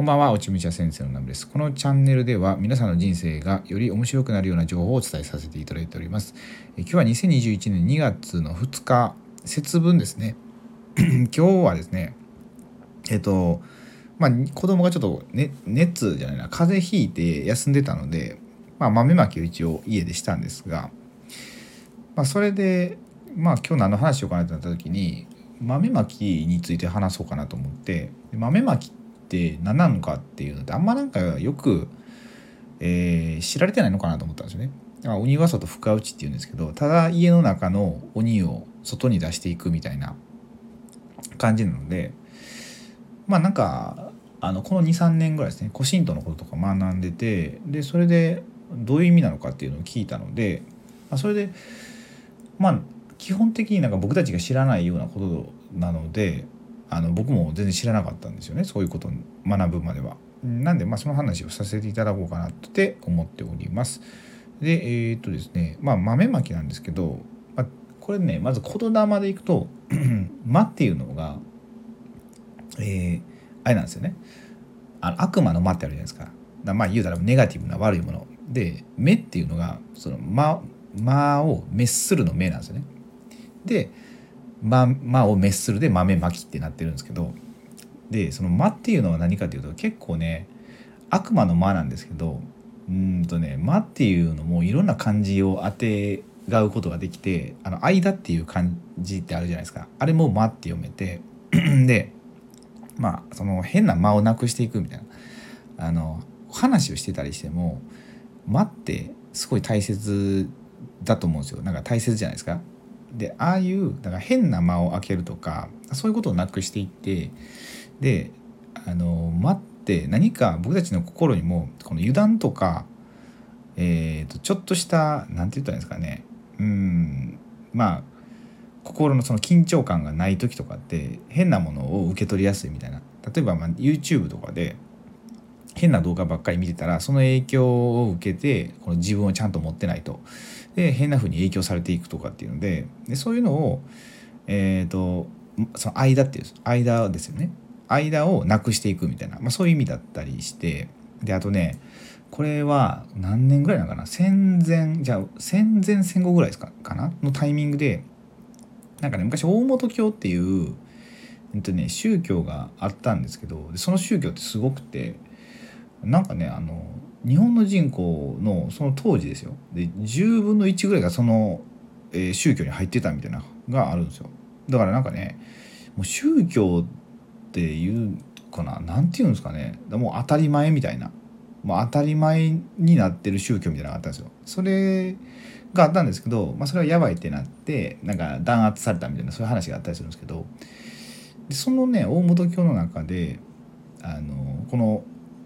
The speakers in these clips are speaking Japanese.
こんばんは、おちむちゃ先生のナムです。このチャンネルでは皆さんの人生がより面白くなるような情報をお伝えさせていただいております。え今日は2021年2月の2日、節分ですね。今日はですね、えっと、まあ、子供がちょっと、ね、熱じゃないな、風邪ひいて休んでたので、まあ、豆まきを一応家でしたんですが、まあ、それで、まあ、今日何の話しようかなってなった時に、豆まきについて話そうかなと思って豆まきって何なのかっていうのってあんまなんかよく、えー、知られてないのかなと思ったんですよね。だから鬼は外深打ちっていうんですけどただ家の中の鬼を外に出していくみたいな感じなのでまあなんかあのこの23年ぐらいですね古神道のこととか学んでてでそれでどういう意味なのかっていうのを聞いたので、まあ、それでまあ基本的になんか僕たちが知らないようなことなのであの僕も全然知らなかったんですよねそういうことを学ぶまでは。なんで、まあ、その話をさせていただこうかなって思っております。でえー、っとですねまあ豆まきなんですけど、まあ、これねまず言霊でいくと「魔 」っていうのがえー、あれなんですよねあの悪魔の魔ってあるじゃないですか。だまあ言うたらネガティブな悪いもので「目」っていうのがその魔魔を滅するの目なんですよね。で「ま」まを滅するで「豆まき」ってなってるんですけどでその「魔」っていうのは何かっていうと結構ね悪魔の「魔」なんですけどうんとね「魔」っていうのもいろんな漢字を当てがうことができて「あの間」っていう漢字ってあるじゃないですか。あれも「魔」って読めて でまあその変な間をなくしていくみたいな。あの話をしてたりしても間ってすごい大切だと思うんですよ。なんか大切じゃないですか。でああいうだから変な間を開けるとかそういうことをなくしていってであの間って何か僕たちの心にもこの油断とか、えー、とちょっとした何て言ったらいいんですかね。うんまあ心のその緊張感がない時とかって変なものを受け取りやすいみたいな。例えばま YouTube とかで変な動画ばっかり見てたらその影響を受けてこの自分をちゃんと持ってないと。で変な風に影響されていくとかっていうのででそういうのをえっ、ー、とその間っていう間ですよね。間をなくしていくみたいな、まあ、そういう意味だったりしてであとねこれは何年ぐらいなのかな？戦前じゃあ戦前戦後ぐらいですかかな？のタイミングでなんかね昔大本教っていう、えっとね、宗教があったんですけどその宗教ってすごくてなんかねあの日本の人口のその当時ですよ。で10分の1ぐらいがその、えー、宗教に入ってたみたいながあるんですよ。だからなんかねもう宗教っていうかな何て言うんですかね。もう当たり前みたいな。もう当たり前になってる宗教みたいなのがあったんですよ。それがあったんですけど、まあ、それはやばいってなってなんか弾圧されたみたいなそういう話があったりするんですけど。でそのね大本教の中であのこの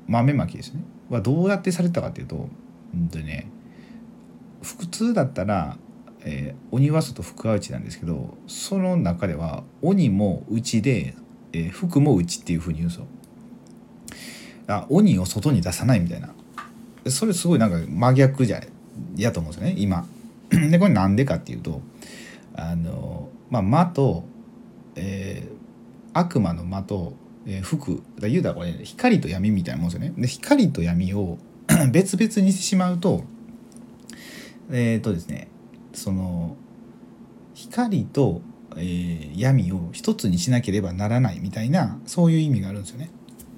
豆まきですね。はどうやってされたかっていうと,、うんとね、普通だったら、えー、鬼は外福は内なんですけどその中では鬼も内で、えー、福も内っていうふうに言うんですよ。あ鬼を外に出さないみたいなそれすごいなんか真逆じゃやと思うんですよね今。でこれなんでかっていうとあのまあ魔と、えー、悪魔の魔とえー、服だ言うたらこれ、ね、光と闇みたいなもんですよね。で光と闇を 別々にしてしまうとえっ、ー、とですねその光と、えー、闇を一つにしなければならないみたいなそういう意味があるんですよね。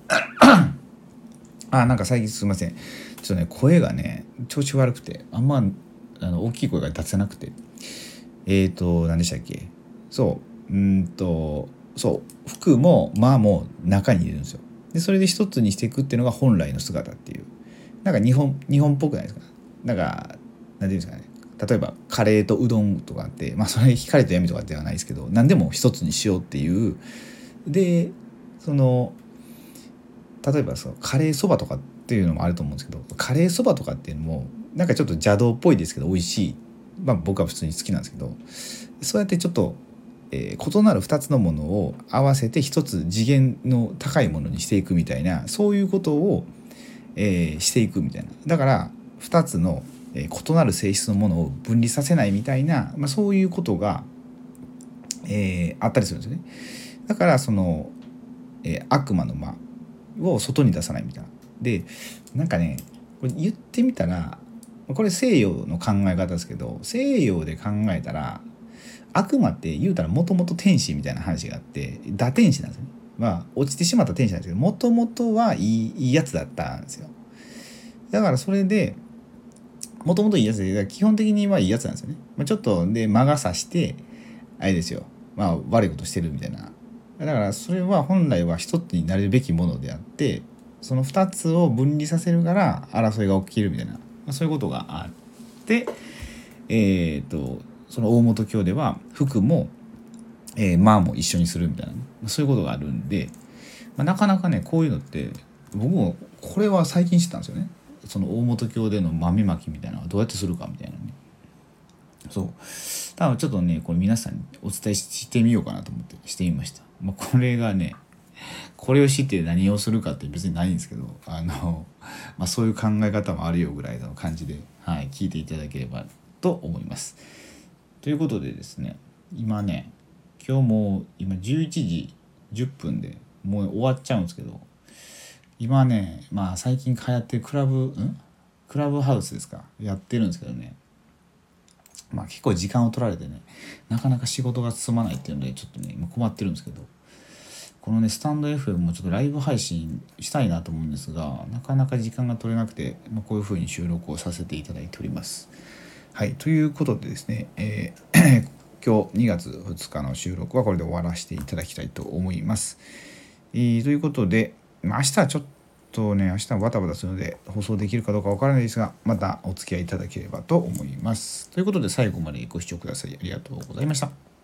あなんか最近すいませんちょっとね声がね調子悪くてあんまあの大きい声が出せなくてえっ、ー、と何でしたっけ？そううんとそう服も間も中に入れるんですよ。でそれで一つにしていくっていうのが本来の姿っていう。なんか日本日本っぽくないですか？なんか何ていうんですかね？例えばカレーとうどんとかってまあそれ光と闇とかではないですけど何でも一つにしようっていう。でその例えばそのカレーそばとかっていうのもあると思うんですけどカレーそばとかっていうのもなんかちょっと邪道っぽいですけど美味しい。まあ僕は普通に好きなんですけどそうやってちょっとえー、異なる2つのものを合わせて1つ次元の高いものにしていくみたいなそういうことを、えー、していくみたいなだから2つの、えー、異なる性質のものを分離させないみたいな、まあ、そういうことが、えー、あったりするんですよね。だからその、えー、悪魔の魔を外に出さないみたいな。でなんかねこれ言ってみたらこれ西洋の考え方ですけど西洋で考えたら悪魔って言うたらもともと天使みたいな話があって打天使なんですよね。まあ落ちてしまった天使なんですけどもともとはいいいいやつだったんですよ。だからそれでもともといいやつで基本的にはいいやつなんですよね。まあ、ちょっとで魔が差してあれですよまあ悪いことしてるみたいな。だからそれは本来は一つになれるべきものであってその2つを分離させるから争いが起きるみたいな、まあ、そういうことがあってえっ、ー、とその大本教では服も、えー、魔も一緒にするみたいな、ま、そういうことがあるんで、まあ、なかなかねこういうのって僕もこれは最近知ったんですよね。その大本教での豆まきみたいなのはどうやってするかみたいなね。そう多分ちょっとねこれ皆さんにお伝えしてみようかなと思ってしてみました。まあ、これがねこれを知って何をするかって別にないんですけどあの、まあ、そういう考え方もあるよぐらいの感じで、はい、聞いていただければと思います。ということでですね今ね今日も今11時10分でもう終わっちゃうんですけど今ねまあ最近通ってるクラブん？クラブハウスですか？やってるんですけどねまあ結構時間を取られてねなかなか仕事が進まないっていうのでちょっとね今困ってるんですけどこのねスタンド FM もちょっとライブ配信したいなと思うんですがなかなか時間が取れなくて、まあ、こういうふうに収録をさせていただいております。はいということでですね、えー、今日2月2日の収録はこれで終わらせていただきたいと思います。えー、ということで、まあ、明日はちょっとね明日はバタバタするので放送できるかどうかわからないですがまたお付き合いいただければと思います。ということで最後までご視聴くださりありがとうございました。